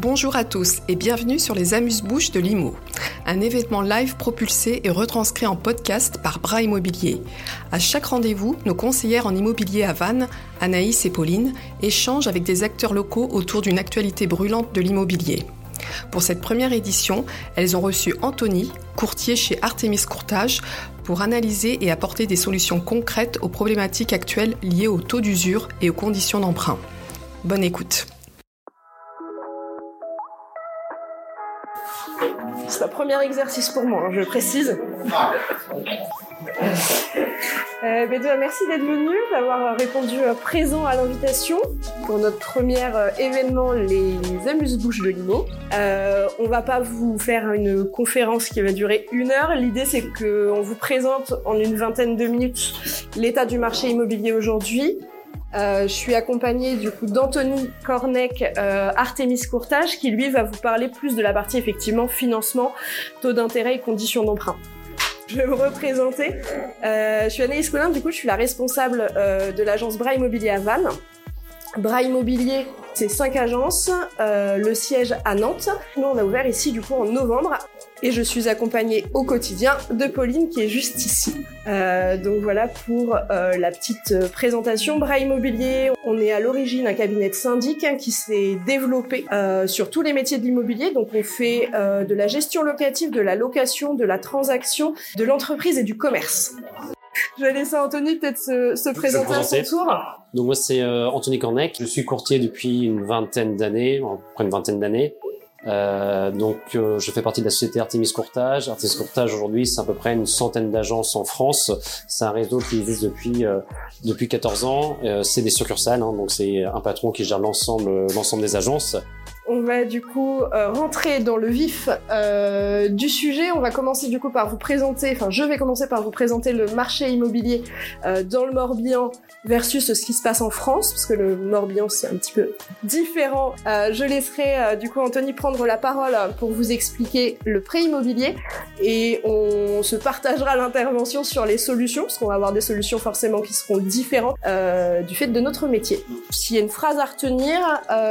Bonjour à tous et bienvenue sur les Amuse-Bouches de Limo, un événement live propulsé et retranscrit en podcast par Bras Immobilier. À chaque rendez-vous, nos conseillères en immobilier à Vannes, Anaïs et Pauline, échangent avec des acteurs locaux autour d'une actualité brûlante de l'immobilier. Pour cette première édition, elles ont reçu Anthony, courtier chez Artemis Courtage, pour analyser et apporter des solutions concrètes aux problématiques actuelles liées au taux d'usure et aux conditions d'emprunt. Bonne écoute. C'est un premier exercice pour moi, hein, je précise. Euh, merci d'être venu, d'avoir répondu euh, présent à l'invitation pour notre premier euh, événement, les Amuse-Bouches de Limo. Euh, on va pas vous faire une conférence qui va durer une heure. L'idée, c'est qu'on vous présente en une vingtaine de minutes l'état du marché immobilier aujourd'hui, euh, je suis accompagnée du coup d'Anthony Cornec, euh, Artemis Courtage, qui lui va vous parler plus de la partie effectivement financement, taux d'intérêt et conditions d'emprunt. Je vais me représenter. Euh, je suis Anaïs Collin, du coup je suis la responsable euh, de l'agence Bras Immobilier à Vannes. Bras Immobilier, c'est cinq agences, euh, le siège à Nantes. Nous, on a ouvert ici du coup en novembre et je suis accompagnée au quotidien de Pauline qui est juste ici. Euh, donc voilà pour euh, la petite présentation. Bras Immobilier, on est à l'origine un cabinet de syndic hein, qui s'est développé euh, sur tous les métiers de l'immobilier. Donc on fait euh, de la gestion locative, de la location, de la transaction, de l'entreprise et du commerce. Je vais laisser Anthony peut-être se, se présenter à son tour. Donc moi c'est euh, Anthony Cornec, je suis courtier depuis une vingtaine d'années, à peu près une vingtaine d'années. Euh, donc euh, je fais partie de la société Artemis Courtage. Artemis Courtage aujourd'hui c'est à peu près une centaine d'agences en France. C'est un réseau qui existe depuis euh, depuis 14 ans. Euh, c'est des succursales, hein, donc c'est un patron qui gère l'ensemble l'ensemble des agences. On va du coup euh, rentrer dans le vif euh, du sujet. On va commencer du coup par vous présenter, enfin je vais commencer par vous présenter le marché immobilier euh, dans le Morbihan versus ce qui se passe en France, parce que le Morbihan c'est un petit peu différent. Je laisserai du coup Anthony prendre la parole pour vous expliquer le prêt immobilier et on se partagera l'intervention sur les solutions, parce qu'on va avoir des solutions forcément qui seront différentes du fait de notre métier. S'il y a une phrase à retenir,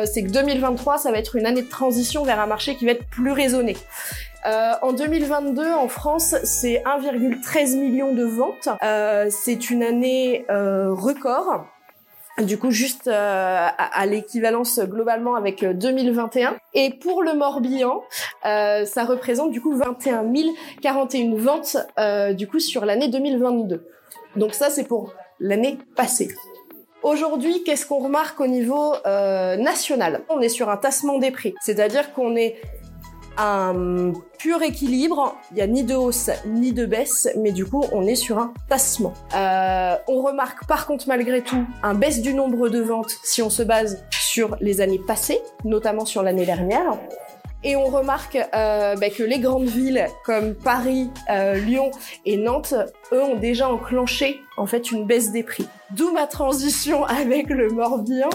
c'est que 2023 ça va être une année de transition vers un marché qui va être plus raisonné. Euh, en 2022, en France, c'est 1,13 million de ventes. Euh, c'est une année euh, record. Du coup, juste à, à l'équivalence globalement avec euh, 2021. Et pour le Morbihan, ça représente du coup 21 041 ventes du coup sur l'année 2022. Donc ça, c'est pour l'année passée. Aujourd'hui, qu'est-ce qu'on remarque au niveau euh, national? On est sur un tassement des prix, c'est-à-dire qu'on est un pur équilibre, il n'y a ni de hausse ni de baisse, mais du coup on est sur un tassement. Euh, on remarque par contre malgré tout un baisse du nombre de ventes si on se base sur les années passées, notamment sur l'année dernière. Et on remarque euh, bah, que les grandes villes comme Paris, euh, Lyon et Nantes, eux, ont déjà enclenché en fait une baisse des prix. D'où ma transition avec le Morbihan.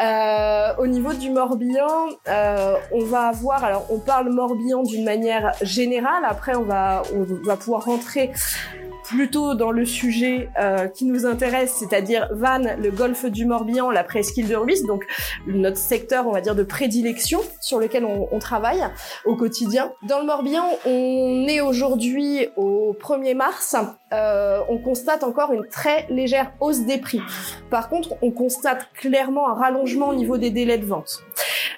Euh, au niveau du Morbihan, euh, on va avoir, alors on parle Morbihan d'une manière générale. Après, on va on va pouvoir rentrer plutôt dans le sujet euh, qui nous intéresse, c'est-à-dire Vannes, le golfe du Morbihan, la presqu'île de Ruisse, donc notre secteur, on va dire, de prédilection sur lequel on, travaille au quotidien. Dans le Morbihan, on est aujourd'hui au 1er mars. Euh, on constate encore une très légère hausse des prix. Par contre, on constate clairement un rallongement au niveau des délais de vente.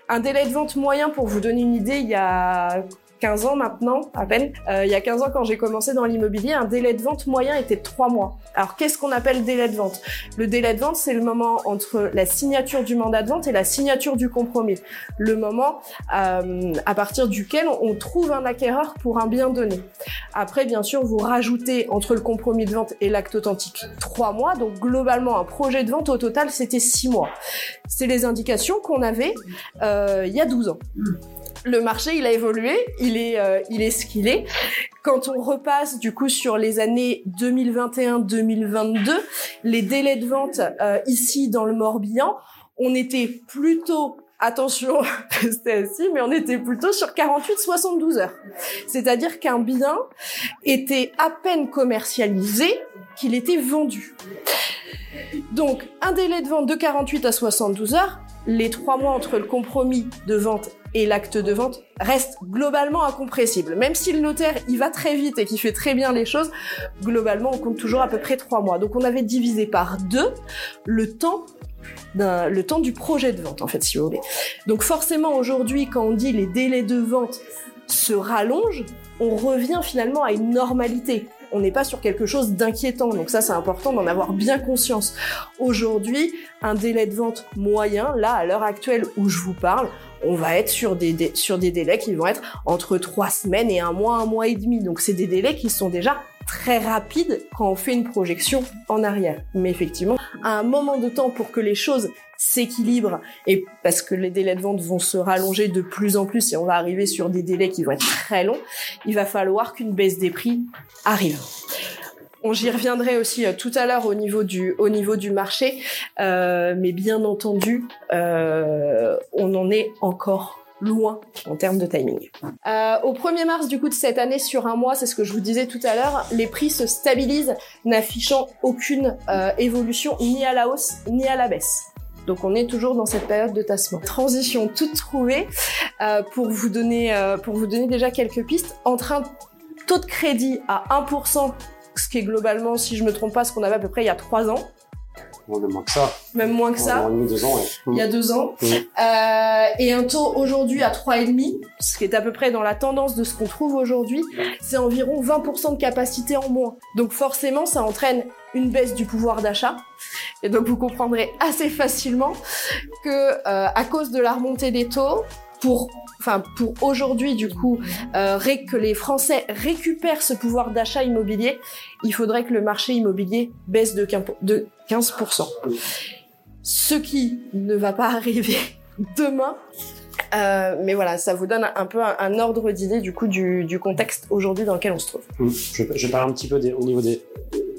Un délai de vente moyen, pour vous donner une idée, il y a 15 ans maintenant, à peine. Euh, il y a 15 ans, quand j'ai commencé dans l'immobilier, un délai de vente moyen était de 3 mois. Alors, qu'est-ce qu'on appelle délai de vente? Le délai de vente, c'est le moment entre la signature du mandat de vente et la signature du compromis. Le moment euh, à partir duquel on trouve un acquéreur pour un bien donné. Après, bien sûr, vous rajoutez entre le compromis de vente et l'acte authentique 3 mois. Donc, globalement, un projet de vente, au total, c'était 6 mois. C'est les indications qu'on avait euh, il y a 12 ans le marché il a évolué, il est euh, il est ce qu'il est. Quand on repasse du coup sur les années 2021-2022, les délais de vente euh, ici dans le Morbihan, on était plutôt attention, c'était assis, mais on était plutôt sur 48-72 heures. C'est-à-dire qu'un bien était à peine commercialisé qu'il était vendu. Donc, un délai de vente de 48 à 72 heures, les trois mois entre le compromis de vente et l'acte de vente restent globalement incompressibles. Même si le notaire il va très vite et qu'il fait très bien les choses, globalement on compte toujours à peu près trois mois. Donc on avait divisé par deux le temps le temps du projet de vente en fait si vous voulez. Donc forcément aujourd'hui quand on dit les délais de vente se rallongent, on revient finalement à une normalité on n'est pas sur quelque chose d'inquiétant. Donc ça, c'est important d'en avoir bien conscience. Aujourd'hui, un délai de vente moyen, là, à l'heure actuelle où je vous parle, on va être sur des, délais qui vont être entre trois semaines et un mois, un mois et demi. Donc c'est des délais qui sont déjà très rapides quand on fait une projection en arrière. Mais effectivement, à un moment de temps pour que les choses s'équilibrent et parce que les délais de vente vont se rallonger de plus en plus et on va arriver sur des délais qui vont être très longs, il va falloir qu'une baisse des prix arrive. J'y reviendrai aussi euh, tout à l'heure au niveau du au niveau du marché, euh, mais bien entendu, euh, on en est encore loin en termes de timing. au 1er mars du coup de cette année sur un mois, c'est ce que je vous disais tout à l'heure, les prix se stabilisent, n'affichant aucune évolution ni à la hausse ni à la baisse. Donc on est toujours dans cette période de tassement. Transition toute trouvée pour vous donner pour vous donner déjà quelques pistes entre un taux de crédit à 1% ce qui est globalement, si je me trompe pas, ce qu'on avait à peu près il y a trois ans. même moins que ça. Même moins que ça. deux ans, Il y a deux ans. Euh, et un taux aujourd'hui à 3,5, ce qui est à peu près dans la tendance de ce qu'on trouve aujourd'hui, c'est environ 20% de capacité en moins. Donc forcément, ça entraîne une baisse du pouvoir d'achat. Et donc vous comprendrez assez facilement que euh, à cause de la remontée des taux, pour enfin pour aujourd'hui du coup euh, que les Français récupèrent ce pouvoir d'achat immobilier, il faudrait que le marché immobilier baisse de 15%. Ce qui ne va pas arriver demain. Euh, mais voilà, ça vous donne un peu un, ordre d'idée du coup du, contexte aujourd'hui dans lequel on se trouve. Je, je parle un petit peu au niveau des,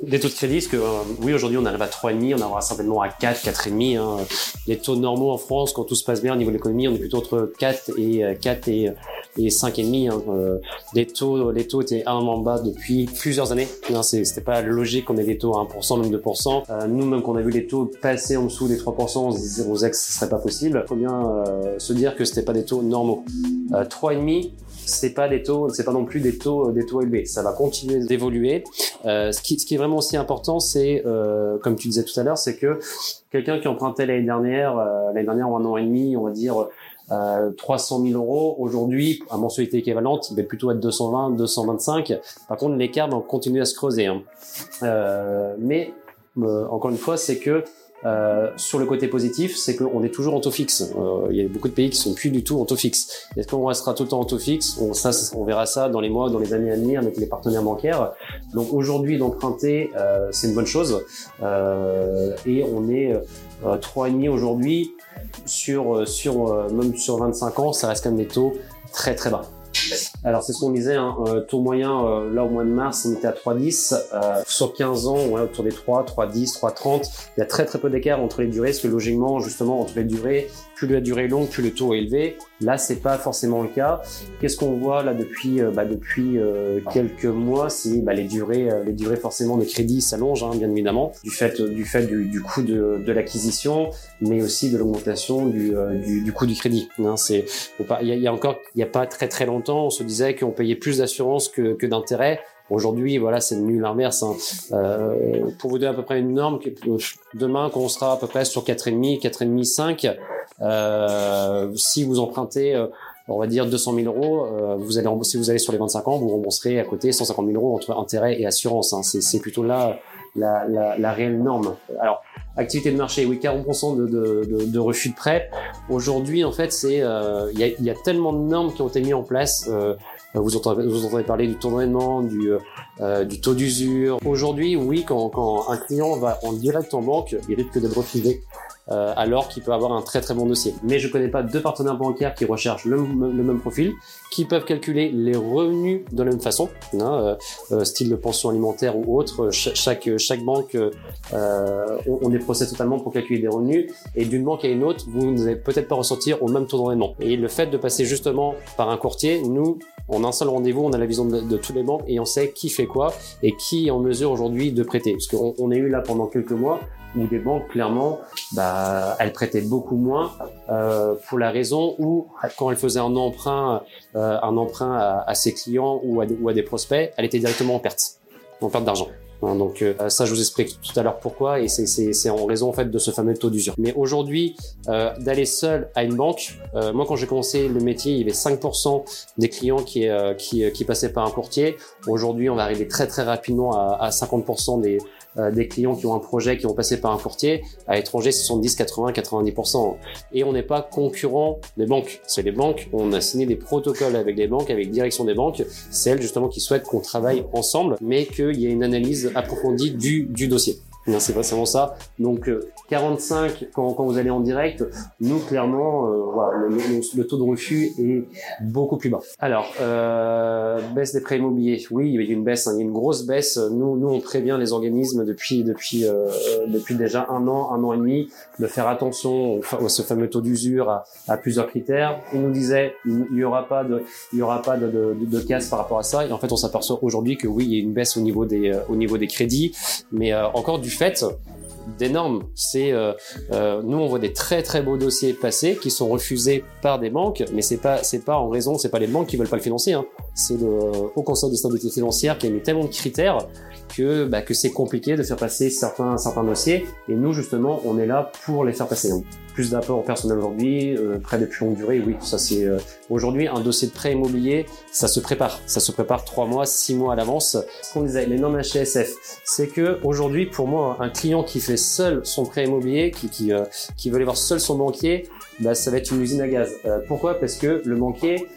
des taux de crédit, parce que euh, oui, aujourd'hui, on arrive à 3,5, on aura certainement à 4, 4,5. Hein. Les taux normaux en France, quand tout se passe bien au niveau de l'économie, on est plutôt entre 4 et 4 euh, et, et 5,5. Hein. Euh, les taux, les taux étaient un en bas depuis plusieurs années. Hein, C'était pas logique qu'on ait des taux à 1%, même 2%. Euh, nous, même qu'on a vu les taux passer en dessous des 3%, on se disait aux ex, ce serait pas possible. Faut bien se dire que c'était pas des taux normaux. 3,5, c'est pas des taux, c'est pas non plus des taux, des taux élevés. Ça va continuer d'évoluer. Euh, ce, qui, ce qui est vraiment aussi important, c'est, euh, comme tu disais tout à l'heure, c'est que quelqu'un qui empruntait l'année dernière, euh, l'année dernière en un an et demi, on va dire euh, 300 000 euros, aujourd'hui, à mensualité équivalente, il va plutôt être 220, 225. Par contre, l'écart va continuer à se creuser. Hein. Euh, mais encore une fois, c'est que euh, sur le côté positif, c'est qu'on est toujours en taux fixe. Euh, il y a beaucoup de pays qui sont plus du tout en taux fixe. Est-ce qu'on restera tout le temps en taux fixe on, ça, on verra ça dans les mois, dans les années à venir avec les partenaires bancaires. Donc aujourd'hui, d'emprunter, euh, c'est une bonne chose. Et on est euh, 3,5 aujourd'hui sur sur même sur 25 ans, ça reste quand même des taux très très bas. Alors c'est ce qu'on disait, hein, euh, taux moyen euh, là au mois de mars on était à 3,10, euh, sur 15 ans est autour des 3, 3,10, 3,30. Il y a très très peu d'écart entre les durées, parce que logiquement justement entre les durées, plus la durée est longue, plus le taux est élevé. Là c'est pas forcément le cas. Qu'est-ce qu'on voit là depuis bah, depuis quelques mois, c'est bah, les durées les durées forcément de crédit s'allongent hein, bien évidemment du fait du fait du, coût de, de l'acquisition, mais aussi de l'augmentation du, du, du, coût du crédit. Hein, c'est il y a, y a encore il y a pas très très longtemps on se disait qu'on payait plus d'assurance que, que d'intérêt. Aujourd'hui, voilà, c'est devenu l'inverse. Hein. Euh, pour vous donner à peu près une norme, demain, quand on sera à peu près sur 4,5, 4,5, 5, euh, si vous empruntez, euh, on va dire 200 000 euros, euh, vous allez si vous allez sur les 25 ans, vous rembourserez à côté 150 000 euros entre intérêt et assurance. Hein. C'est plutôt là la, la, la, réelle norme. Alors, activité de marché, oui, 40% de, de, de, de, refus de prêt. Aujourd'hui, en fait, c'est euh, il y, a, y, a, tellement de normes qui ont été mises en place. Euh, vous, entendez, vous entendez parler du taux de du, euh, du taux d'usure. Aujourd'hui, oui, quand, quand un client va en direct en banque, il risque d'être refusé. Euh, alors qu'il peut avoir un très très bon dossier. Mais je connais pas deux partenaires bancaires qui recherchent le, même profil, qui peuvent calculer les revenus de la même façon, hein, euh, euh style de pension alimentaire ou autre. chaque chaque banque euh, ont, des process totalement pour calculer des revenus, et d'une banque à une autre, vous n'allez peut-être pas ressortir au même taux d'endettement. Et le fait de passer justement par un courtier, nous, en un seul rendez-vous, on a la vision de, de tous les banques et on sait qui fait quoi et qui est en mesure aujourd'hui de prêter. Parce qu'on on a eu là pendant quelques mois où des banques clairement, bah, elles prêtaient beaucoup moins euh, pour la raison où quand elles faisaient un emprunt, euh, un emprunt à, à, ses clients ou à, ou à des prospects, elle était directement en perte, en perte d'argent. Hein, donc euh, ça, je vous explique tout à l'heure pourquoi, et c'est en raison en fait de ce fameux taux d'usure. Mais aujourd'hui, euh, d'aller seul à une banque, euh, moi quand j'ai commencé le métier, il y avait 5% des clients qui, qui, qui passaient par un courtier. Aujourd'hui, on va arriver très très rapidement à, à 50% des, euh, des clients qui ont un projet, qui ont passé par un courtier. À l'étranger, 70, 80, 90%. Et on n'est pas concurrent des banques. C'est les banques. On a signé des protocoles avec les banques, avec direction des banques. C'est elles justement qui souhaitent qu'on travaille ensemble, mais qu'il y ait une analyse approfondie du dossier. C'est vraiment ça. Donc 45 euh, quand, quand, vous allez en direct, nous clairement, euh, voilà, le, le, taux de refus est beaucoup plus bas. Alors euh, baisse des prêts immobiliers, oui, il y a une baisse, hein, il y a une grosse baisse. Nous, nous on prévient les organismes depuis depuis euh, depuis déjà un an, un an et demi, de faire attention au, ce fameux taux d'usure à, à, plusieurs critères. Ils nous disaient il y aura pas de il y aura pas de, de, de, casse par rapport à ça. Et en fait, on s'aperçoit aujourd'hui que oui, il y a une baisse au niveau des au niveau des crédits, mais encore du fait d'énormes. C'est euh, euh, nous on voit des très très beaux dossiers passés qui sont refusés par des banques, mais c'est pas pas en raison, c'est pas les banques qui veulent pas le financer. Hein. C'est le Haut Conseil de stabilité financière qui a mis tellement de critères que bah, que c'est compliqué de faire passer certains certains dossiers. Et nous justement on est là pour les faire passer. Donc, plus d'apport personnel aujourd'hui, euh, prêt de plus longue durée, oui, ça c'est euh, aujourd'hui un dossier de prêt immobilier, ça se prépare, ça se prépare trois mois, six mois à l'avance. Ce qu'on disait, les normes HSF, c'est que aujourd'hui pour moi un client qui fait seul son prêt immobilier, qui qui, euh, qui veut aller voir seul son banquier, bah, ça va être une usine à gaz. Euh, pourquoi? Parce que le banquier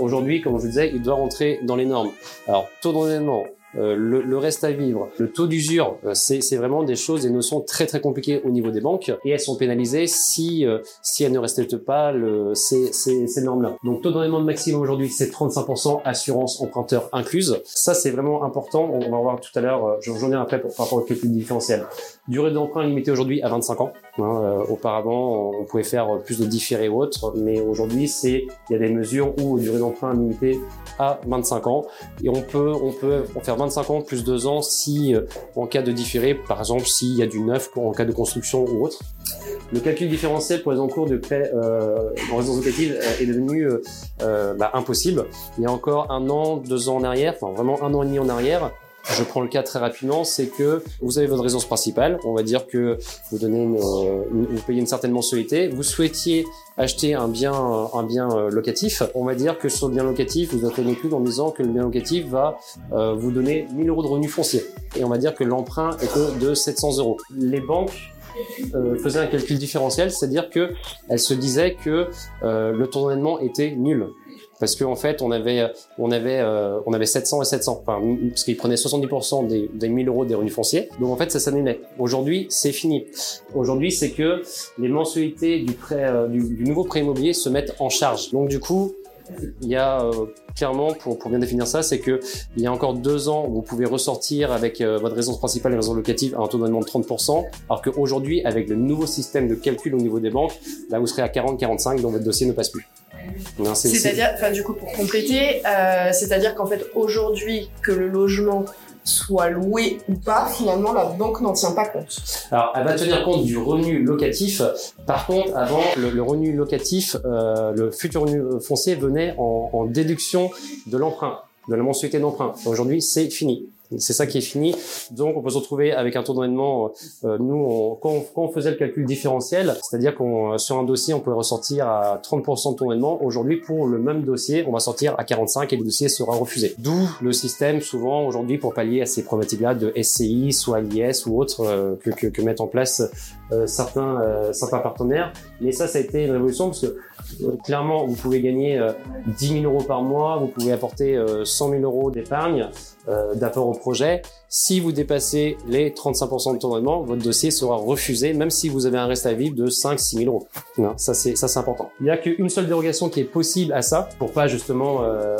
aujourd'hui, comme je vous disais, il doit rentrer dans les normes. Alors taux d'endettement, euh, le, le, reste à vivre, le taux d'usure, euh, c'est vraiment des choses, des notions très très compliquées au niveau des banques et elles sont pénalisées si euh, si elles ne respectent pas le, ces, ces, ces normes-là. Donc taux d'endettement maximum aujourd'hui c'est 35%, assurance emprunteur incluse. Ça c'est vraiment important. On va voir tout à l'heure, j'en reviens après par rapport au calcul différentiel. Durée d'emprunt limitée aujourd'hui à 25 ans. Hein, auparavant on pouvait faire plus de différés ou autres, mais aujourd'hui c'est il y a des mesures où durée d'emprunt limitée à 25 ans et on peut on peut en faire 25 ans plus 2 ans si, euh, en cas de différé, par exemple s'il y a du neuf en cas de construction ou autre. Le calcul différentiel pour les encours de prêt euh, en résidence locative euh, est devenu euh, bah, impossible. Il y a encore un an, deux ans en arrière, enfin vraiment un an et demi en arrière, je prends le cas très rapidement, c'est que vous avez votre résidence principale, on va dire que vous donnez une, vous payez une certaine mensualité, vous souhaitiez acheter un bien, un bien euh, locatif, on va dire que sur le bien locatif, vous êtes plus en disant que le bien locatif va euh, vous donner 1000 euros de revenus fonciers. Et on va dire que l'emprunt est de 700 euros. Les banques euh, faisaient un calcul différentiel, c'est-à-dire que elles se disaient que euh, le taux d'endettement était nul parce qu'en en fait on avait on avait euh, on avait 700 et 700 enfin, parce qu'ils prenaient 70% des, des 1000 euros des revenus fonciers. Donc en fait ça s'annulait aujourd'hui c'est fini. Aujourd'hui c'est que les mensualités du prêt euh, du, nouveau prêt immobilier se mettent en charge. Donc du coup il y a euh, clairement, pour, bien définir ça, c'est que il y a encore deux ans, vous pouvez ressortir avec votre résidence principale et résidence locative à un taux d'endettement de 30%, alors qu'aujourd'hui, avec le nouveau système de calcul au niveau des banques, là, vous serez à 40-45, donc votre dossier ne passe plus. C'est-à-dire, enfin, du coup, pour compléter, euh, c'est-à-dire qu'en fait, aujourd'hui, que le logement soit loué ou pas, finalement, la banque n'en tient pas compte. Alors, elle va tenir compte du revenu locatif. Par contre, avant, le, le revenu locatif, euh, le futur revenu foncier venait en, en déduction de l'emprunt, de la mensualité d'emprunt. Aujourd'hui, c'est fini. C'est ça qui est fini. Donc, on peut se retrouver avec un taux d'endettement. Euh, nous, on, quand, on, quand, on, faisait le calcul différentiel, c'est-à-dire qu'on sur un dossier, on pouvait ressortir à 30% de taux d'endettement. Aujourd'hui, pour le même dossier, on va sortir à 45 et le dossier sera refusé. D'où le système, souvent aujourd'hui, pour pallier à ces problématiques-là de SCI, soit l'IS ou autre euh, que, que, que, mettent en place euh, certains euh, certains partenaires. Mais ça, ça a été une révolution parce que euh, clairement, vous pouvez gagner 10 000 euros par mois, vous pouvez apporter 100 000 euros d'épargne euh, d'apport projet. Si vous dépassez les 35% de taux d'endettement, votre dossier sera refusé, même si vous avez un reste à vivre de 5-6 000 euros. Ça c'est important. Il n'y a qu'une seule dérogation qui est possible à ça, pour pas justement euh,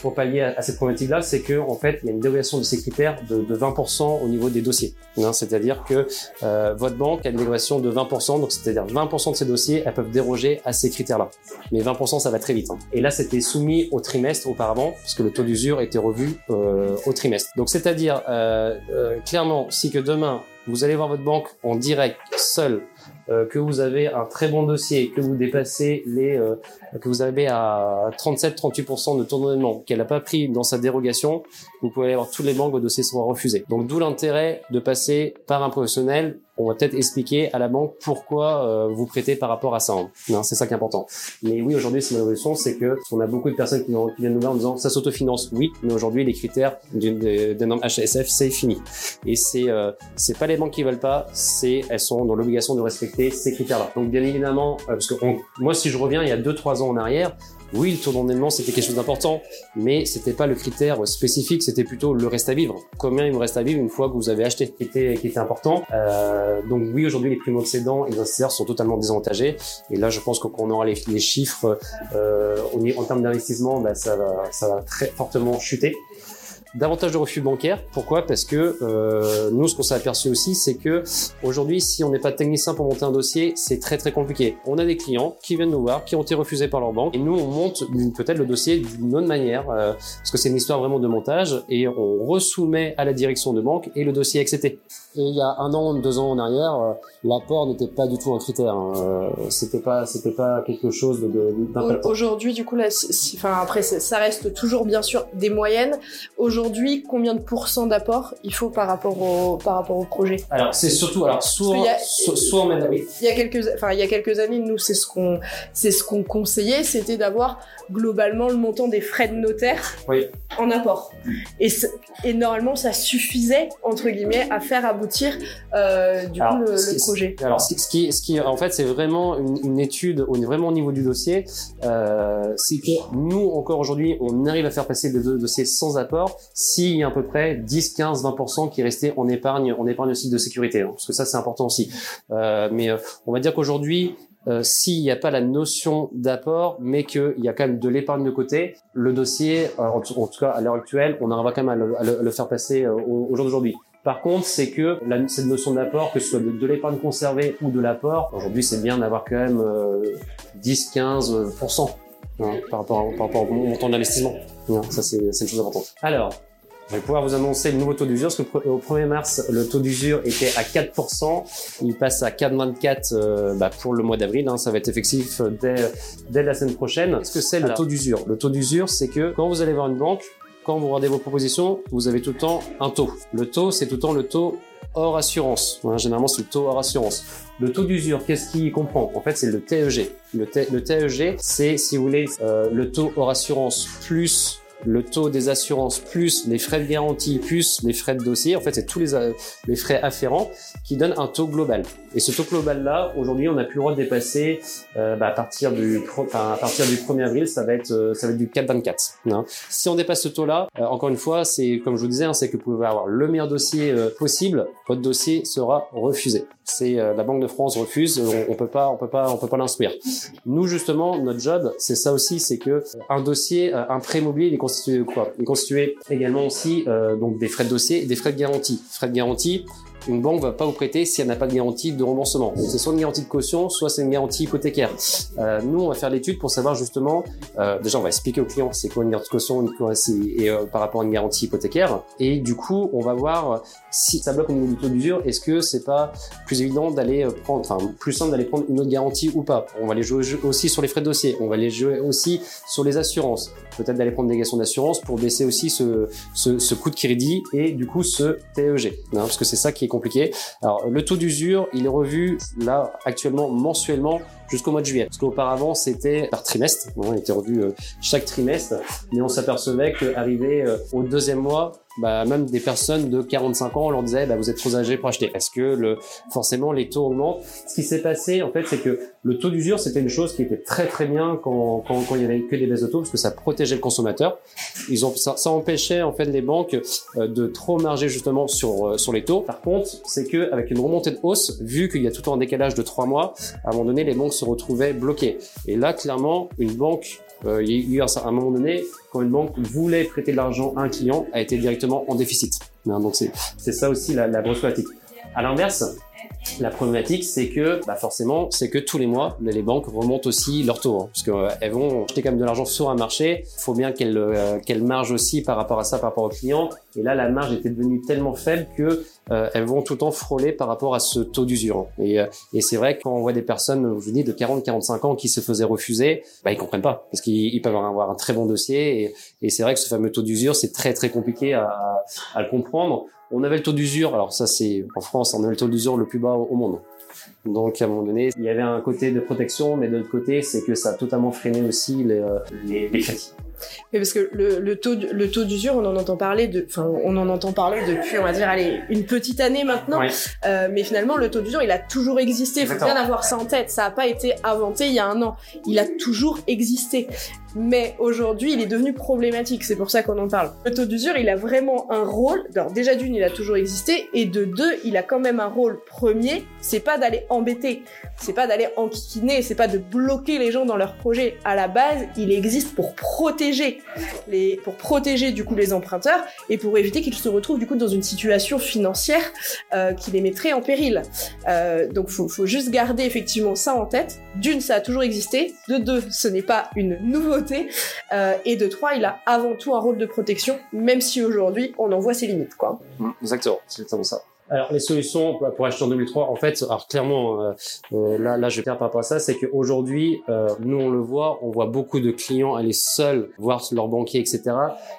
pour pallier à, à cette problématique-là, c'est que en fait il y a une dérogation de ces critères de, de 20% au niveau des dossiers. C'est-à-dire que euh, votre banque a une dérogation de 20%, donc c'est-à-dire 20% de ces dossiers, elles peuvent déroger à ces critères-là. Mais 20% ça va très vite. Hein. Et là c'était soumis au trimestre auparavant, parce que le taux d'usure était revu euh, au trimestre. Donc c'est-à-dire euh, euh, clairement, si que demain vous allez voir votre banque en direct, seul, euh, que vous avez un très bon dossier, que vous dépassez les, euh, que vous avez à 37-38% de taux d'endettement, qu'elle n'a pas pris dans sa dérogation, vous pouvez aller voir toutes les banques, vos dossiers seront refusés. Donc d'où l'intérêt de passer par un professionnel on va peut-être expliquer à la banque pourquoi euh, vous prêtez par rapport à ça. Hein. c'est ça qui est important. Mais oui, aujourd'hui, c'est ma évolution, c'est que on a beaucoup de personnes qui, viennent nous voir en disant ça s'autofinance. Oui, mais aujourd'hui, les critères d'un norme HSF, c'est fini. Et c'est euh, c'est pas les banques qui veulent pas, c'est elles sont dans l'obligation de respecter ces critères-là. Donc bien évidemment, euh, parce que moi, si je reviens il y a 2-3 ans en arrière, oui, le taux d'endettement, c'était quelque chose d'important, mais c'était pas le critère spécifique, c'était plutôt le reste à vivre. Combien il me reste à vivre une fois que vous avez acheté, qui était, qui était important. Euh, donc oui, aujourd'hui, les primo-accédants et les investisseurs sont totalement désavantagés. Et là, je pense qu'on aura les, les chiffres euh, en termes d'investissement, bah, ça, va, ça va très fortement chuter davantage de refus bancaires. Pourquoi? Parce que euh, nous, ce qu'on s'est aperçu aussi, c'est que aujourd'hui, si on n'est pas technicien pour monter un dossier, c'est très très compliqué. On a des clients qui viennent nous voir, qui ont été refusés par leur banque, et nous, on monte peut-être le dossier d'une autre manière, euh, parce que c'est une histoire vraiment de montage, et on resoumet à la direction de banque et le dossier est accepté. Et il y a un an, deux ans en arrière, euh, l'apport n'était pas du tout un critère. Hein. Euh, c'était pas, c'était pas quelque chose de, Aujourd'hui, du coup, là, enfin après, ça reste toujours bien sûr des moyennes. Aujourd'hui, combien de pourcents d'apport il faut par rapport au par rapport au projet? Alors c'est surtout, alors soit, soit, en Il y a quelques, enfin il y a quelques années, nous c'est ce qu'on, c'est ce qu'on conseillait, c'était d'avoir globalement le montant des frais de notaire en apport. Et, et normalement, ça suffisait entre guillemets à faire aboutir euh, du coup le, projet. Alors, ce qui, ce qui, en fait, c'est vraiment une, une, étude, on est vraiment au niveau du dossier. Euh, c'est que nous, encore aujourd'hui, on arrive à faire passer le dossier sans apport s'il y a à peu près 10, 15, 20% qui restait en épargne, en épargne aussi de sécurité, hein, parce que ça, c'est important aussi. Euh, mais euh, on va dire qu'aujourd'hui, euh, s'il n'y a pas la notion d'apport, mais qu'il y a quand même de l'épargne de côté, le dossier, euh, en, tout, cas à l'heure actuelle, on arrivera quand même à le, faire passer euh, au, jour d'aujourd'hui. Par contre, c'est que la, cette notion d'apport, que ce soit de, l'épargne conservée ou de l'apport, aujourd'hui c'est bien d'avoir quand même 10-15% hein, par, rapport, par rapport au montant d'investissement. Hein, ça c'est une chose importante. Alors, je vais pouvoir vous annoncer le nouveau taux d'usure, parce qu'au 1er mars, le taux d'usure était à 4%. Il passe à 4,24 euh, bah, pour le mois d'avril. Hein. ça va être effectif dès, dès la semaine prochaine. Qu'est-ce que c'est le taux d'usure Le taux d'usure, c'est que quand vous allez voir une banque, quand vous regardez vos propositions, vous avez tout le temps un taux. Le taux, c'est tout le temps le taux hors assurance. généralement, c'est le taux hors assurance. Le taux d'usure, qu'est-ce qu'il comprend? En fait, c'est le TEG. Le, TEG, c'est, si vous voulez, euh, le taux hors assurance plus le taux des assurances plus les frais de garantie plus les frais de dossier, en fait c'est tous les, euh, les frais afférents qui donnent un taux global. Et ce taux global là, aujourd'hui on n'a plus le droit de dépasser euh, bah, à partir du enfin, à partir du 1er avril, ça va être euh, ça va être du 4,24. Hein. Si on dépasse ce taux là, encore une fois, c'est comme je vous disais, hein, c'est que vous pouvez avoir le meilleur dossier possible, votre dossier sera refusé. C'est la Banque de France refuse, on, on peut pas on peut pas on peut pas l'instruire. Nous justement, notre job, c'est ça aussi, c'est que un dossier, un prêt immobilier, il est constitué quoi également aussi euh, donc des frais de dossier et des frais de garantie. Frais de garantie, une banque va pas vous prêter si elle n'a pas de garantie de remboursement. C'est soit une garantie de caution, soit c'est une garantie hypothécaire. Euh, nous, on va faire l'étude pour savoir justement, euh, déjà on va expliquer au client c'est quoi une garantie de caution et euh, par rapport à une garantie hypothécaire. Et du coup, on va voir si ça bloque au niveau du taux d'usure, est-ce que c'est pas plus évident d'aller prendre, enfin plus simple d'aller prendre une autre garantie ou pas? On va les jouer aussi sur les frais de dossier, on va les jouer aussi sur les assurances. Peut-être d'aller prendre des gations d'assurance pour baisser aussi ce, ce, ce coût de crédit et du coup ce TEG. Parce que c'est ça qui est compliqué. Alors, le taux d'usure, il est revu là actuellement mensuellement jusqu'au mois de juillet. Parce qu'auparavant, c'était par trimestre. il était revu euh, chaque trimestre. Mais on s'apercevait qu'arrivé euh, au deuxième mois, bah, même des personnes de 45 ans, on leur disait, bah, vous êtes trop âgés pour acheter. Est-ce que le, forcément les taux augmentent? Ce qui s'est passé, en fait, c'est que le taux d'usure, c'était une chose qui était très très bien quand, quand, quand il y avait que des baisses de taux, parce que ça protégeait le consommateur. Ils ont, ça, ça empêchait en fait les banques euh, de trop marger justement sur sur les taux. Par contre, c'est que avec une remontée de hausse, vu qu'il y a tout un décalage de trois mois, à un moment donné, les banques retrouvaient bloquées. Et là, clairement, une banque euh, il y a eu à un moment donné, quand une banque voulait prêter de l'argent à un client, a été directement en déficit. Hein, donc c'est ça aussi la, la grosse problématique. À l'inverse, la problématique, c'est que, bah forcément, c'est que tous les mois, les banques remontent aussi leur taux, hein, parce qu'elles vont acheter quand même de l'argent sur un marché. Il faut bien qu'elles euh, margent aussi par rapport à ça, par rapport aux clients. Et là, la marge était devenue tellement faible que euh, elles vont tout le temps frôler par rapport à ce taux d'usure. Et, euh, et c'est vrai que quand on voit des personnes, je dis, de 40-45 ans qui se faisaient refuser, bah, ils comprennent pas parce qu'ils peuvent avoir un très bon dossier. Et, c'est vrai que ce fameux taux d'usure, c'est très très compliqué à, à, le comprendre. On avait le taux d'usure, alors ça c'est en France, on avait le taux d'usure le plus bas au monde. Donc à un moment donné, il y avait un côté de protection, mais de l'autre côté, c'est que ça a totalement freiné aussi les, les, les crédits. Mais parce que le, le taux le taux d'usure, on en entend parler de, enfin, on en entend parler depuis, on va dire, allez, une petite année maintenant. Euh, mais finalement, le taux d'usure, il a toujours existé. Il faut bien avoir ça en tête. Ça n'a pas été inventé il y a un an. Il a toujours existé. Mais aujourd'hui, il est devenu problématique. C'est pour ça qu'on en parle. Le taux d'usure, il a vraiment un rôle. Alors déjà d'une, il a toujours existé, et de deux, il a quand même un rôle premier. C'est pas d'aller embêter, c'est pas d'aller enquiquiner, c'est pas de bloquer les gens dans leur projet. À la base, il existe pour protéger pour protéger du coup les emprunteurs et pour éviter qu'ils se retrouvent du coup dans une situation financière euh, qui les mettrait en péril. Euh, donc faut, faut juste garder effectivement ça en tête. D'une, ça a toujours existé. De deux, ce n'est pas une nouveauté. Euh, et de trois, il a avant tout un rôle de protection, même si aujourd'hui on en voit ses limites, quoi. Exactement, c'est exactement ça. Alors les solutions pour acheter en 2003, en fait, alors clairement, euh, euh, là, là, je vais faire par rapport à ça, c'est qu'aujourd'hui, euh, nous on le voit, on voit beaucoup de clients aller seuls voir leur banquier, etc.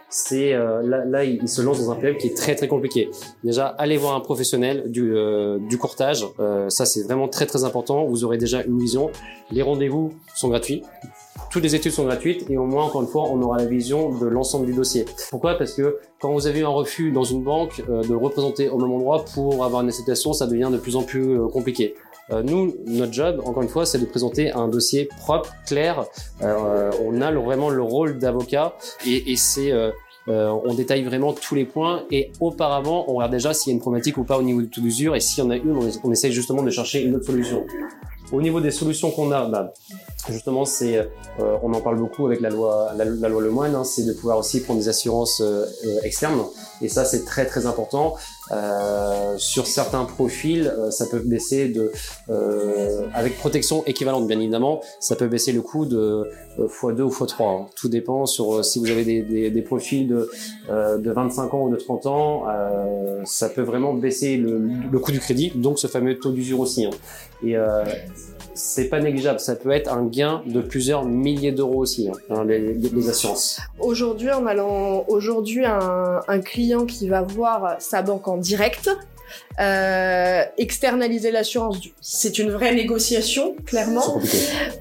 C'est euh, là, là, ils se lancent dans un période qui est très très compliqué. Déjà, allez voir un professionnel du, euh, du courtage, ça c'est vraiment très très important. Vous aurez déjà une vision. Les rendez-vous sont gratuits toutes les études sont gratuites et au moins, encore une fois, on aura la vision de l'ensemble du dossier. Pourquoi? Parce que quand vous avez un refus dans une banque, euh, de le représenter au même endroit pour avoir une acceptation, ça devient de plus en plus euh, compliqué. Euh, nous, notre job, encore une fois, c'est de présenter un dossier propre, clair. on a vraiment le rôle d'avocat et, et c'est on détaille vraiment tous les points et auparavant, on regarde déjà s'il y a une problématique ou pas au niveau du taux d'usure et s'il y en a une, on essaye justement de chercher une autre solution. Au niveau des solutions qu'on a, bah, justement, c'est, euh, on en parle beaucoup avec la loi, la, loi Lemoine, hein, c'est de pouvoir aussi prendre des assurances euh, euh, externes. Et ça, c'est très très important. Sur certains profils, ça peut baisser de, avec protection équivalente, bien évidemment, ça peut baisser le coût de x2 ou x3. Hein. Tout dépend sur si vous avez des, profils de, de 25 ans ou de 30 ans, ça peut vraiment baisser le, coût du crédit, donc ce fameux taux d'usure aussi. Hein. Et c'est pas négligeable. Ça peut être un gain de plusieurs milliers d'euros aussi, hein, les, les, assurances. Aujourd'hui, en allant, aujourd'hui, un, un client qui va voir sa banque en direct, euh, externaliser l'assurance, c'est une vraie négociation, clairement.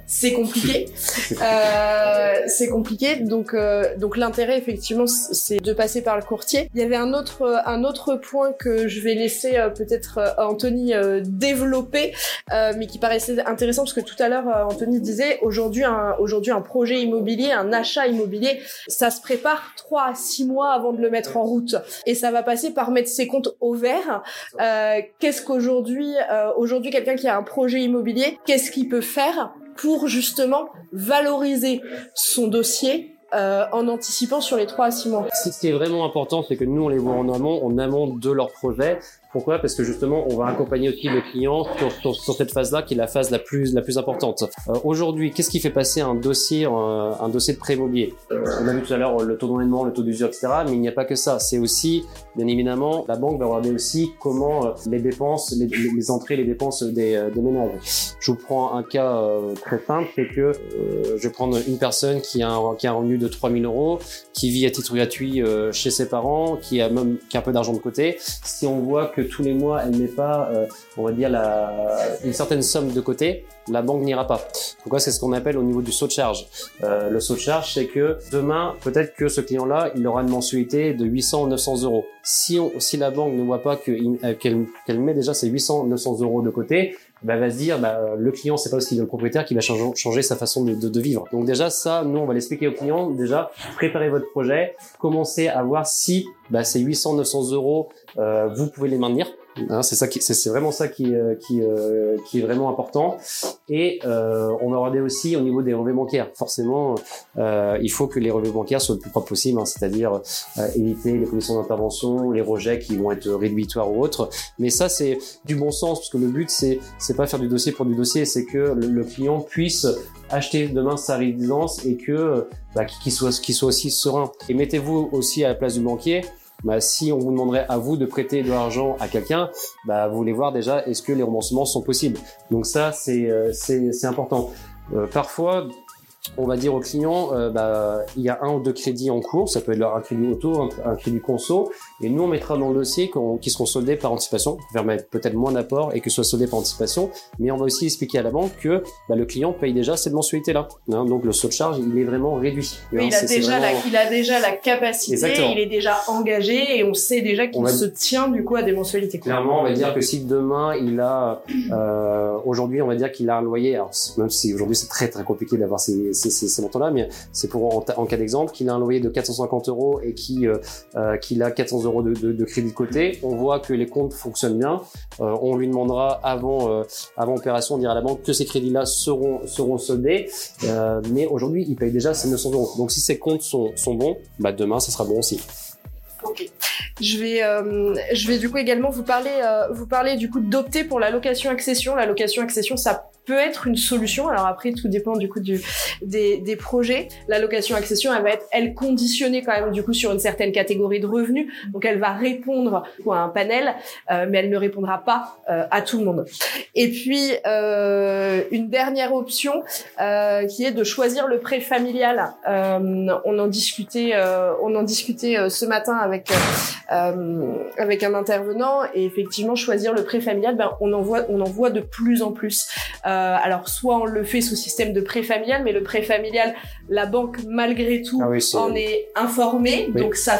C'est compliqué. C'est compliqué. euh, c'est compliqué. Donc, euh, donc l'intérêt, effectivement, c'est de passer par le courtier. Il y avait un autre, un autre point que je vais laisser euh, peut-être euh, Anthony développer, mais qui paraissait intéressant parce que tout à l'heure, Anthony disait aujourd'hui, un, aujourd'hui, un projet immobilier, un achat immobilier, ça se prépare trois à six mois avant de le mettre en route, et ça va passer par mettre ses comptes au vert. Euh, qu'est-ce qu'aujourd'hui, euh, aujourd'hui, quelqu'un qui a un projet immobilier, qu'est-ce qu'il peut faire pour justement valoriser son dossier euh, en anticipant sur les 3 à 6 mois? Ce qui est vraiment important, c'est que nous, on les voit en amont, en amont de leur projet. Pourquoi? Parce que justement, on va accompagner aussi le client sur, sur, cette phase-là, qui est la phase la plus la plus importante. Euh, Aujourd'hui, qu'est-ce qui fait passer un dossier un, un dossier de prêt immobilier? On a vu tout à l'heure le taux d'enlèvement, le taux d'usure, etc. Mais il n'y a pas que ça. C'est aussi, bien évidemment, la banque va regarder aussi comment euh, les dépenses, les, entrées, les dépenses des, euh, ménages. Je vous prends un cas euh, très simple, c'est que euh, je vais prendre une personne qui a un, qui a un revenu de 3000 euros, qui vit à titre gratuit chez ses parents, qui a même qui a un peu d'argent de côté. Si on voit que tous les mois elle met pas, euh, on va dire, la, une certaine somme de côté, la banque n'ira pas. Pourquoi C'est ce qu'on appelle au niveau du saut de charge. Euh, le saut de charge, c'est que demain, peut-être que ce client-là, il aura une mensualité de 800 ou 900 euros. Si, on, si la banque ne voit pas euh, qu'elle qu met déjà ces 800 900 euros de côté, bah, va se dire bah, le client c'est pas aussi le propriétaire qui va changer, changer sa façon de, de, de, vivre. Donc déjà ça, nous on va l'expliquer au client. Déjà préparez votre projet, commencez à voir si bah, ces 800 900 euros euh, vous pouvez les maintenir. Hein, c'est ça qui, c'est vraiment ça qui, euh, qui, euh, qui est vraiment important. Et euh, on va regarder aussi au niveau des relevés bancaires. Forcément, euh, il faut que les relevés bancaires soient le plus propres possible, hein, c'est-à-dire éviter les commissions d'intervention, les rejets qui vont être rédhibitoires ou autres. Mais ça, c'est du bon sens parce que le but, c'est c'est pas faire du dossier pour du dossier, c'est que le, le, client puisse acheter demain sa résidence et que bah, qu'il soit qu'il soit aussi serein. Et mettez-vous aussi à la place du banquier Bah, si on vous demanderait à vous de prêter de l'argent à quelqu'un, bah, vous voulez voir déjà est-ce que les remboursements sont possibles. Donc ça, c'est euh, important. Euh, parfois, on va dire au client, euh, bah, il y a un ou deux crédits en cours, ça peut être un crédit auto, un, crédit conso, et nous on mettra dans le dossier qui seront soldés par anticipation, peut-être moins d'apport et que ce soit soldé par anticipation, mais on va aussi expliquer à la banque que bah, le client paye déjà cette mensualité-là. Hein, donc le saut de charge, il est vraiment réduit. Oui, il, a déjà la, il a déjà la capacité, il est déjà engagé et on sait déjà qu'il se tient du coup à des mensualités. Clairement, on va dire que si demain il a, euh, aujourd'hui on va dire qu'il a un loyer, alors même si aujourd'hui c'est très très compliqué d'avoir ces ces, montants-là, mais c'est pour en, cas d'exemple qu'il a un loyer de 450 euros et euh, euh, qu'il a 400 euros de, crédit de côté. On voit que les comptes fonctionnent bien. Euh, on lui demandera avant euh, avant opération, on dira à la banque que ces crédits-là seront seront soldés. Euh, mais aujourd'hui, il paye déjà ses 900 euros. Donc si ces comptes sont bons, bah demain, ça sera bon aussi. Ok. Je vais, euh, je vais du coup également vous parler, euh, vous parler du coup d'opter pour la location accession. La location accession, ça peut être une solution. Alors après, tout dépend du coup du, des, des projets. La location accession, elle va être, elle conditionnée quand même du coup sur une certaine catégorie de revenus. Donc elle va répondre à un panel, euh, mais elle ne répondra pas euh, à tout le monde. Et puis euh, une dernière option euh, qui est de choisir le prêt familial. on en discutait, on en discutait ce matin avec avec un intervenant et effectivement choisir le prêt familial, ben on en voit, on en voit de plus en plus. Euh, alors soit on le fait sous système de prêt familial, mais le prêt familial, la banque malgré tout ah en est informée, donc ça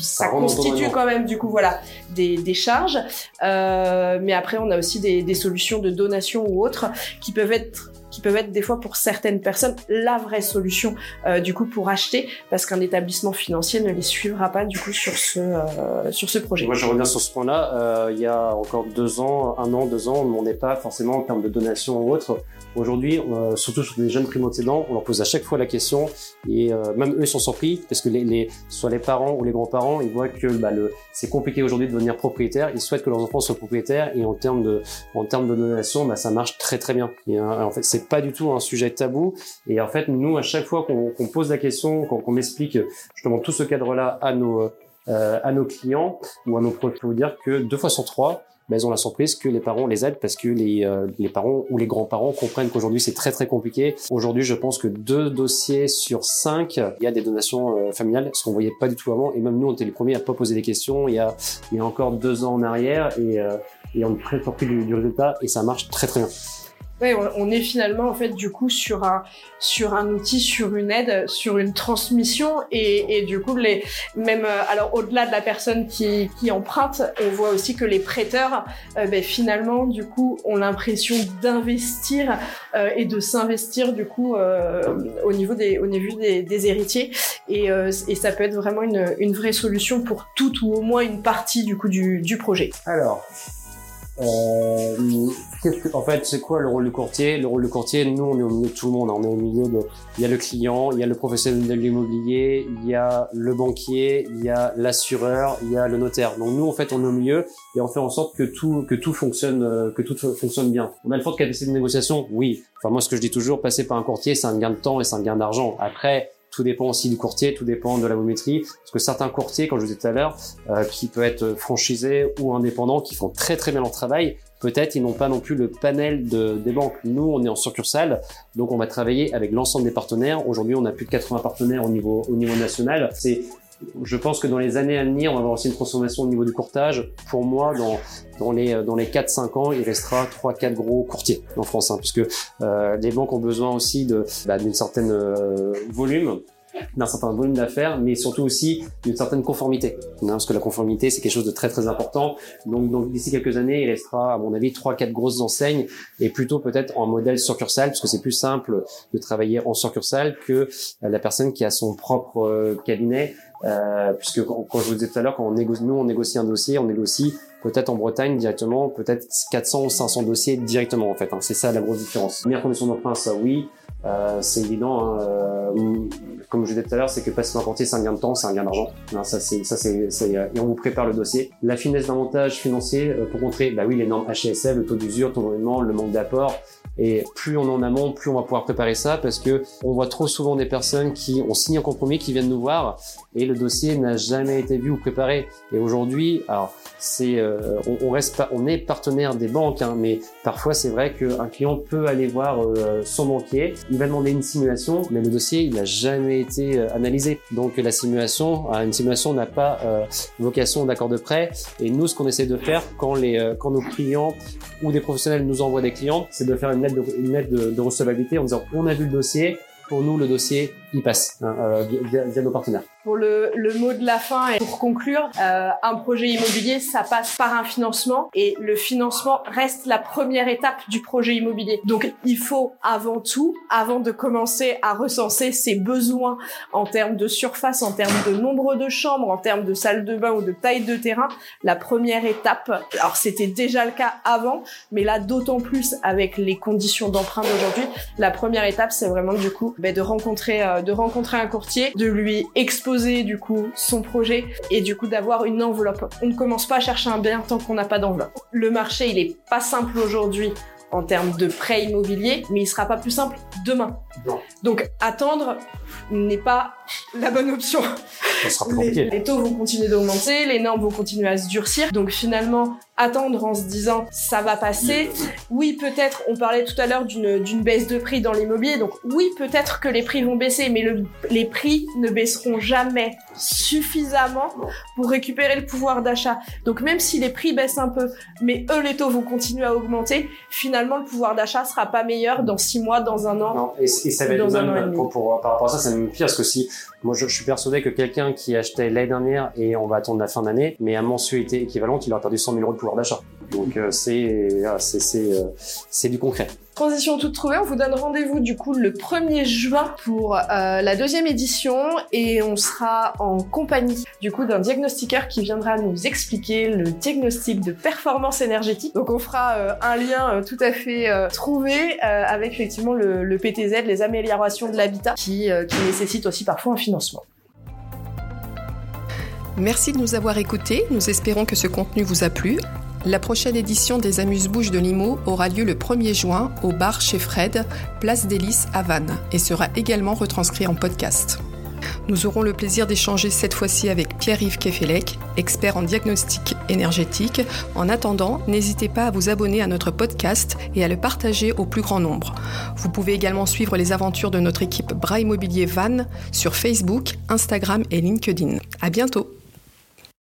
ça constitue quand même du coup voilà des, des charges. Euh, mais après on a aussi des, des solutions de donation ou autres qui peuvent être qui peuvent être des fois pour certaines personnes la vraie solution euh, du coup pour acheter parce qu'un établissement financier ne les suivra pas du coup sur ce euh, sur ce projet. Moi je reviens sur ce point-là. Euh, il y a encore deux ans, un an, deux ans, on ne demandait pas forcément en termes de donation ou autre. Aujourd'hui, euh, surtout sur les jeunes primo-accédants, on leur pose à chaque fois la question et euh, même eux sont surpris parce que les, les, soit les parents ou les grands-parents, ils voient que bah, c'est compliqué aujourd'hui de devenir propriétaire. Ils souhaitent que leurs enfants soient propriétaires et en termes de, en termes de donation, bah, ça marche très très bien. Et, en fait, c'est pas du tout un sujet tabou. Et en fait, nous, à chaque fois qu'on pose la question, qu'on explique justement tout ce cadre-là à nos euh, à nos clients ou à nos proches, vous dire que deux fois sur trois, ben, ils ont la surprise que les parents les aident parce que les, euh, parents ou les grands-parents comprennent qu'aujourd'hui c'est très très compliqué. Aujourd'hui, je pense que deux dossiers sur cinq, il y a des donations euh, familiales, ce qu'on voyait pas du tout avant. Et même nous, on était les premiers à pas poser des questions il y a, encore deux ans en arrière et, on est très surpris du résultat et ça marche très très bien. Ouais, on est finalement en fait du coup sur un sur un outil, sur une aide, sur une transmission et, et du coup les même euh, alors au-delà de la personne qui, qui emprunte, on voit aussi que les prêteurs euh, ben, finalement du coup ont l'impression d'investir euh, et de s'investir du coup au niveau des au niveau des, des héritiers et, et ça peut être vraiment une, une vraie solution pour toute ou au moins une partie du coup du, du projet. Alors euh, en fait, c'est quoi le rôle du courtier? Le rôle du courtier, nous, on est au milieu de tout le monde. On est au milieu de, il y a le client, il y a le professionnel de l'immobilier, il y a le banquier, il y a l'assureur, il y a le notaire. Donc nous, en fait, on est au milieu et on fait en sorte que tout, que tout fonctionne, euh, que tout fonctionne bien. On a une forte capacité de négociation, oui. Enfin, moi, ce que je dis toujours, passer par un courtier, c'est un gain de temps et c'est un gain d'argent. Après, tout dépend aussi du courtier, tout dépend de la volumétrie. Parce que certains courtiers, comme je vous disais tout à l'heure, euh, qui peuvent être franchisés ou indépendants, qui font très très bien leur travail, peut-être ils n'ont pas non plus le panel de, des banques. Nous, on est en succursale, donc on va travailler avec l'ensemble des partenaires. Aujourd'hui, on a plus de 80 partenaires au niveau, au niveau national. Je pense que dans les années à venir, on va avoir aussi une transformation au niveau du courtage. Pour moi, dans, dans les, dans les 4-5 ans, il restera 3-4 gros courtiers en France, hein, puisque euh, les banques ont besoin aussi bah, d'une certaine euh, volume d'un certain volume d'affaires, mais surtout aussi d'une certaine conformité. Hein, parce que la conformité, c'est quelque chose de très très important. Donc, donc d'ici quelques années, il restera, à mon avis, trois quatre grosses enseignes, et plutôt peut-être en modèle succursale, parce que c'est plus simple de travailler en succursale que euh, la personne qui a son propre euh, cabinet. Euh, puisque quand, je vous disais tout à l'heure, quand on négocie, nous on négocie un dossier, on négocie peut-être en Bretagne directement, peut-être 400 ou 500 dossiers directement en fait. Hein. C'est ça la grosse différence. Meilleure condition d'emprunt, ça oui. Euh, c'est évident. Hein, euh, comme je disais tout à l'heure, c'est que passer un courtier, c'est un gain de temps, c'est un gain d'argent. ça, c'est, ça, c'est, et on vous prépare le dossier. La finesse d'un montage financier euh, pour contrer, bah oui, les normes HSF, le taux d'usure, le taux d'endettement, le manque d'apport. Et plus on est en amont, plus on va pouvoir préparer ça parce que on voit trop souvent des personnes qui ont signé un compromis, qui viennent nous voir et le dossier n'a jamais été vu ou préparé. Et aujourd'hui, alors c'est, euh, on, reste, pas, on est partenaire des banques, hein, mais parfois c'est vrai qu'un client peut aller voir euh, son banquier, il va demander une simulation, mais le dossier il n'a jamais été euh, analysé. Donc la simulation, une simulation n'a pas vocation d'accord de prêt. Et nous, ce qu'on essaie de faire quand les, quand nos clients ou des professionnels nous envoient des clients, c'est de faire une lettre de, une lettre de, recevabilité en disant on a vu le dossier, pour nous, le dossier, il passe hein, via, nos partenaires pour le, le, mot de la fin et pour conclure, euh, un projet immobilier, ça passe par un financement et le financement reste la première étape du projet immobilier. Donc il faut avant tout, avant de commencer à recenser ses besoins en termes de surface, en termes de nombre de chambres, en termes de salle de bain ou de taille de terrain, la première étape, alors c'était déjà le cas avant, mais là d'autant plus avec les conditions d'emprunt d'aujourd'hui, la première étape c'est vraiment du coup ben, de rencontrer euh, de rencontrer un courtier, de lui exposer du coup son projet et du coup d'avoir une enveloppe. On ne commence pas à chercher un bien tant qu'on n'a pas d'enveloppe. Le marché il est pas simple aujourd'hui en termes de prêt immobilier, mais il sera pas plus simple demain. Donc attendre n'est pas la bonne option. les, taux vont continuer d'augmenter, les normes vont continuer à se durcir. Donc finalement, attendre en se disant ça va passer. Oui, peut-être, on parlait tout à l'heure d'une baisse de prix dans l'immobilier. Donc oui, peut-être que les prix vont baisser, mais le, les prix ne baisseront jamais suffisamment pour récupérer le pouvoir d'achat. Donc même si les prix baissent un peu, mais eux, les taux vont continuer à augmenter, finalement, le pouvoir d'achat sera pas meilleur dans six mois, dans un an. Non, et, ça va être même, pour, par rapport à ça, c'est même pire, parce que si, moi, je, suis persuadé que quelqu'un qui achetait l'année dernière et on va attendre la fin d'année, mais à mensualité équivalente, il aura perdu 100 000 euros de pouvoir d'achat. Donc euh, c'est c'est euh, c'est du concret. Transition toute trouvée, on vous donne rendez-vous du coup le 1er juin pour euh, la deuxième édition et on sera en compagnie du coup d'un diagnostiqueur qui viendra nous expliquer le diagnostic de performance énergétique. Donc on fera un lien tout à fait trouvé avec effectivement le, le, PTZ, les améliorations de l'habitat qui, qui nécessitent aussi parfois un financement. Merci de nous avoir écoutés. Nous espérons que ce contenu vous a plu. La prochaine édition des Amuse-Bouches de Limo aura lieu le 1er juin au bar chez Fred, place d'Hélice à Vannes, et sera également retranscrit en podcast. Nous aurons le plaisir d'échanger cette fois-ci avec Pierre-Yves Kefelec, expert en diagnostic énergétique. En attendant, n'hésitez pas à vous abonner à notre podcast et à le partager au plus grand nombre. Vous pouvez également suivre les aventures de notre équipe Bras Immobilier Van sur Facebook, Instagram et LinkedIn. À bientôt!